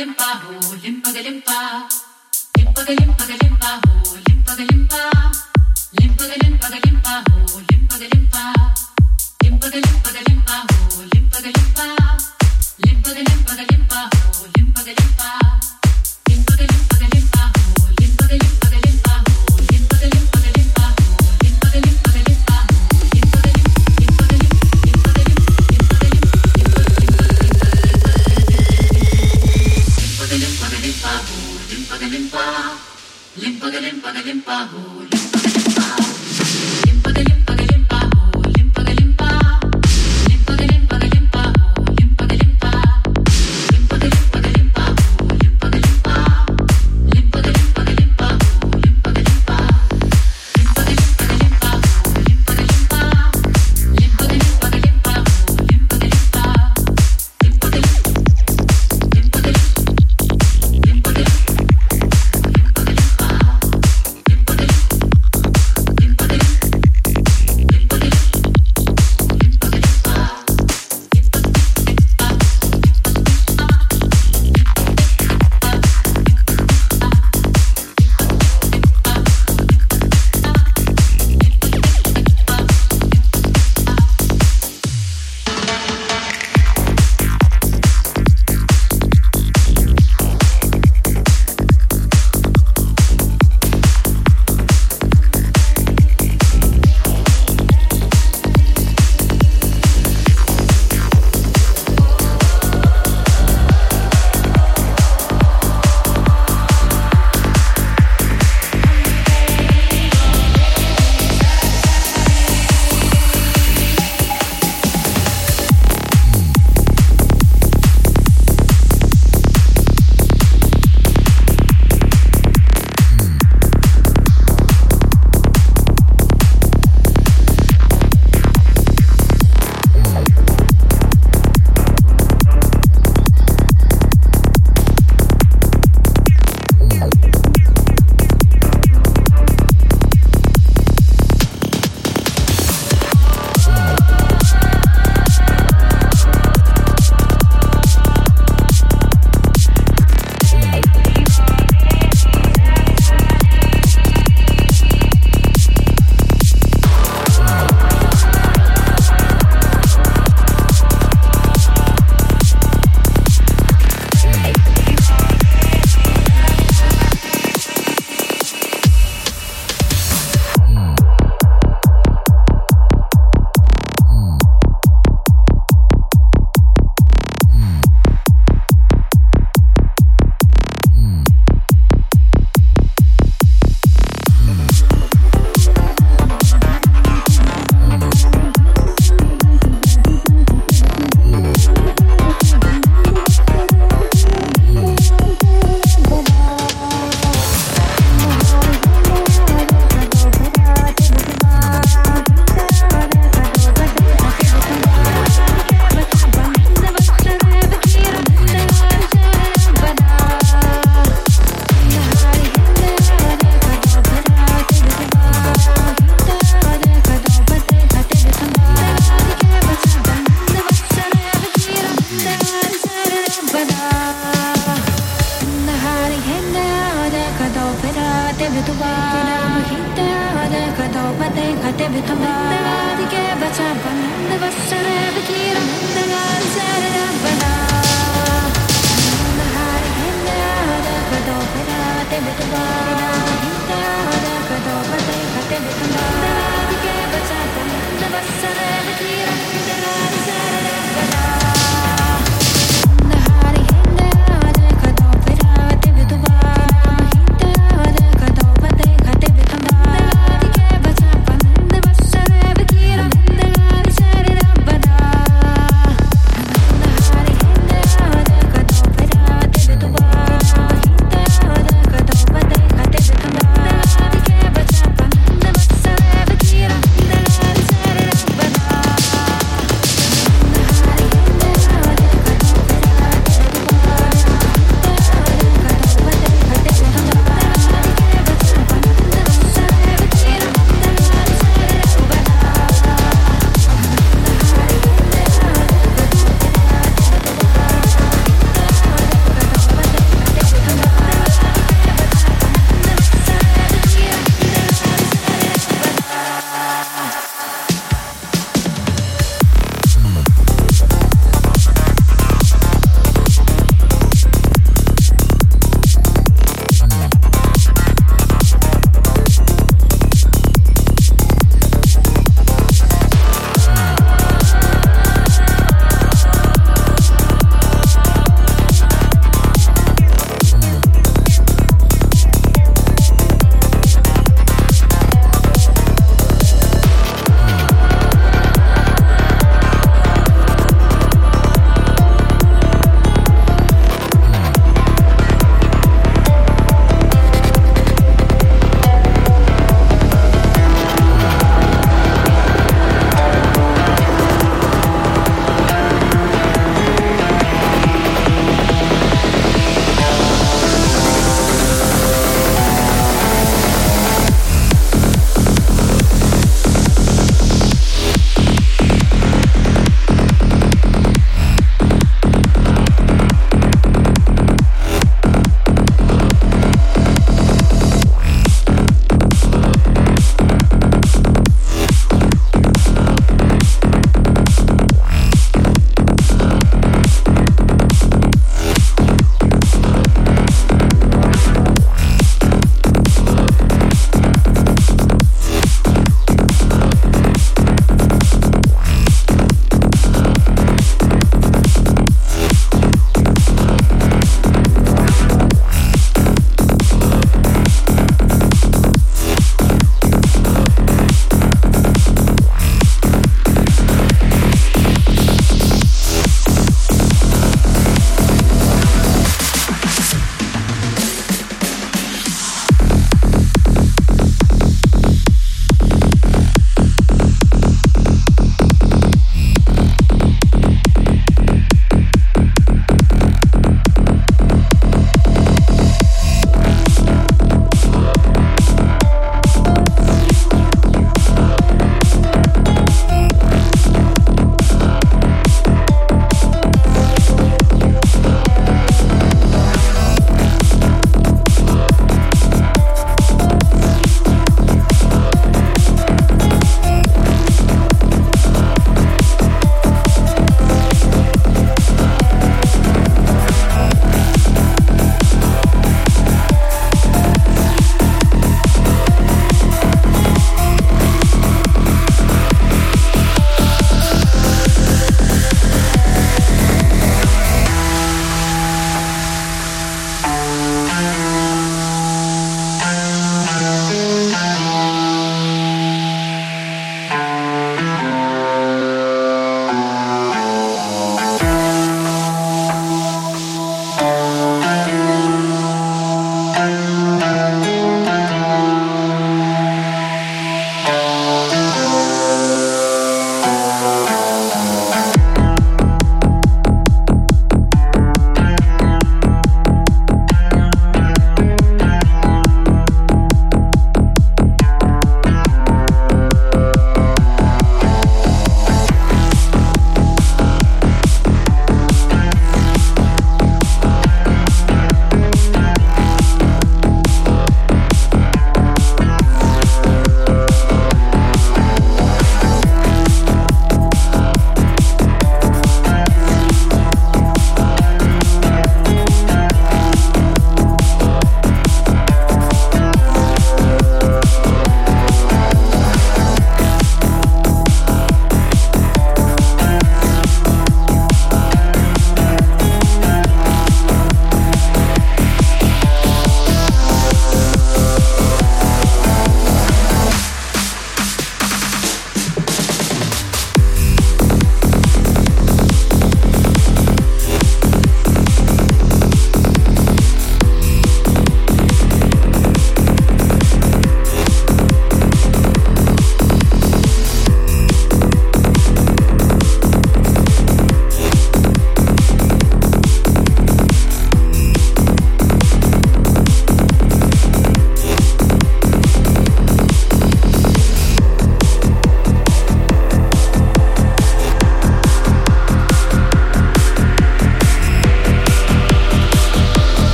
Oh, limpa, limpa, oh, limpa, limpa, limpa, limpa oh,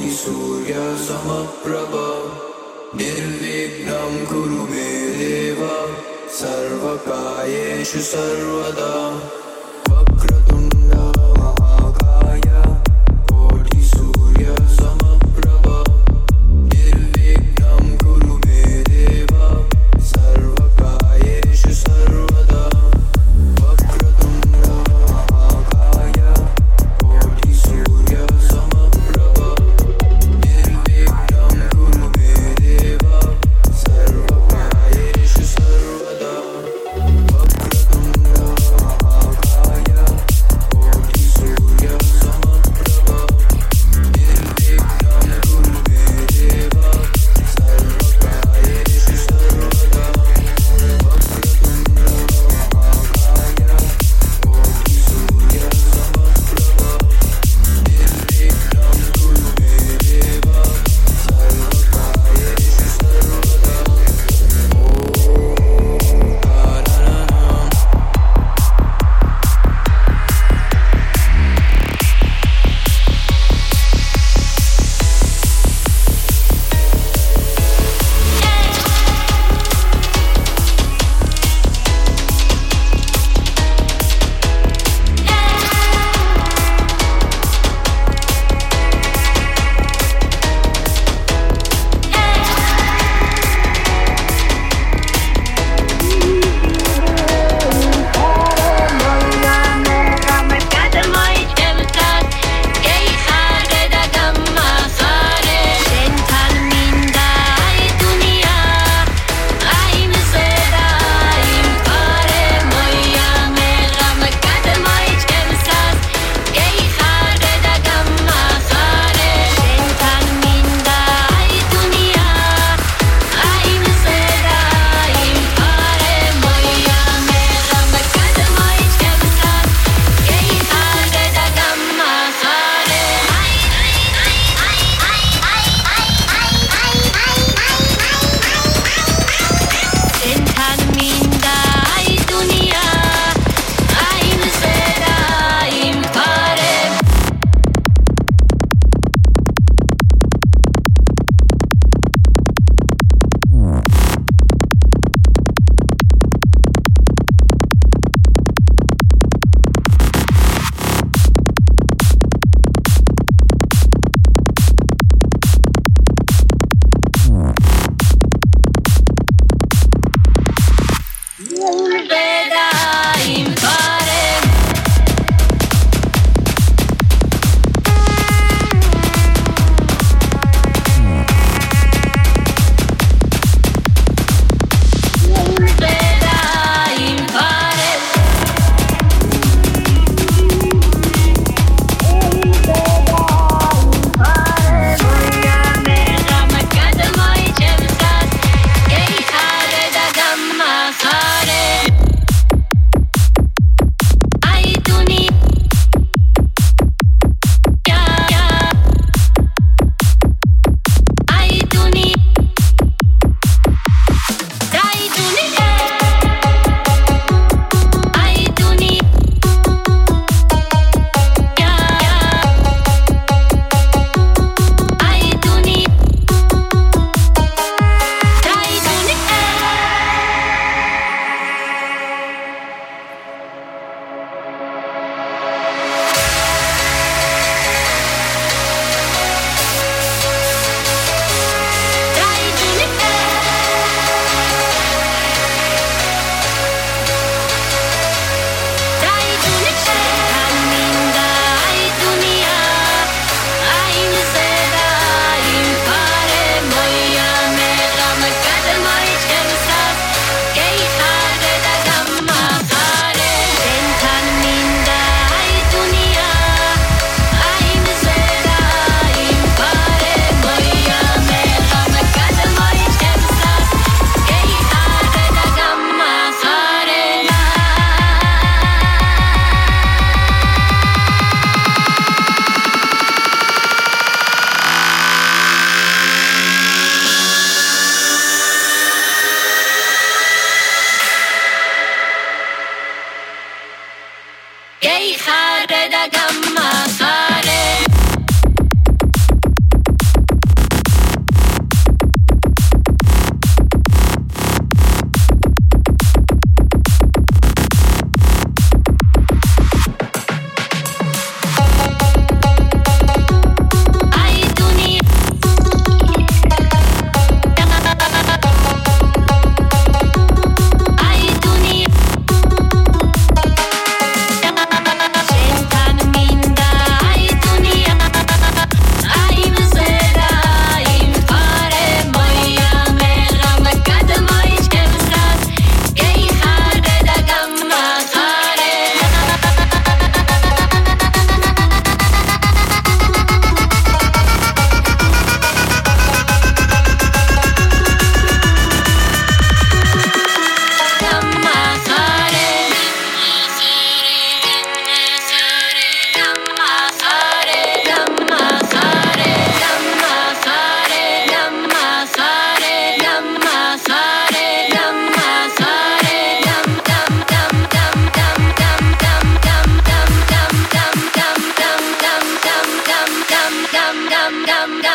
सूर्यसमप्रभ निर्विघ्नं कुरु मे देव सर्वकार्येषु सर्वदा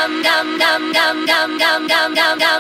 Gum, gum, gum, gum, gum, gum, gum, gum.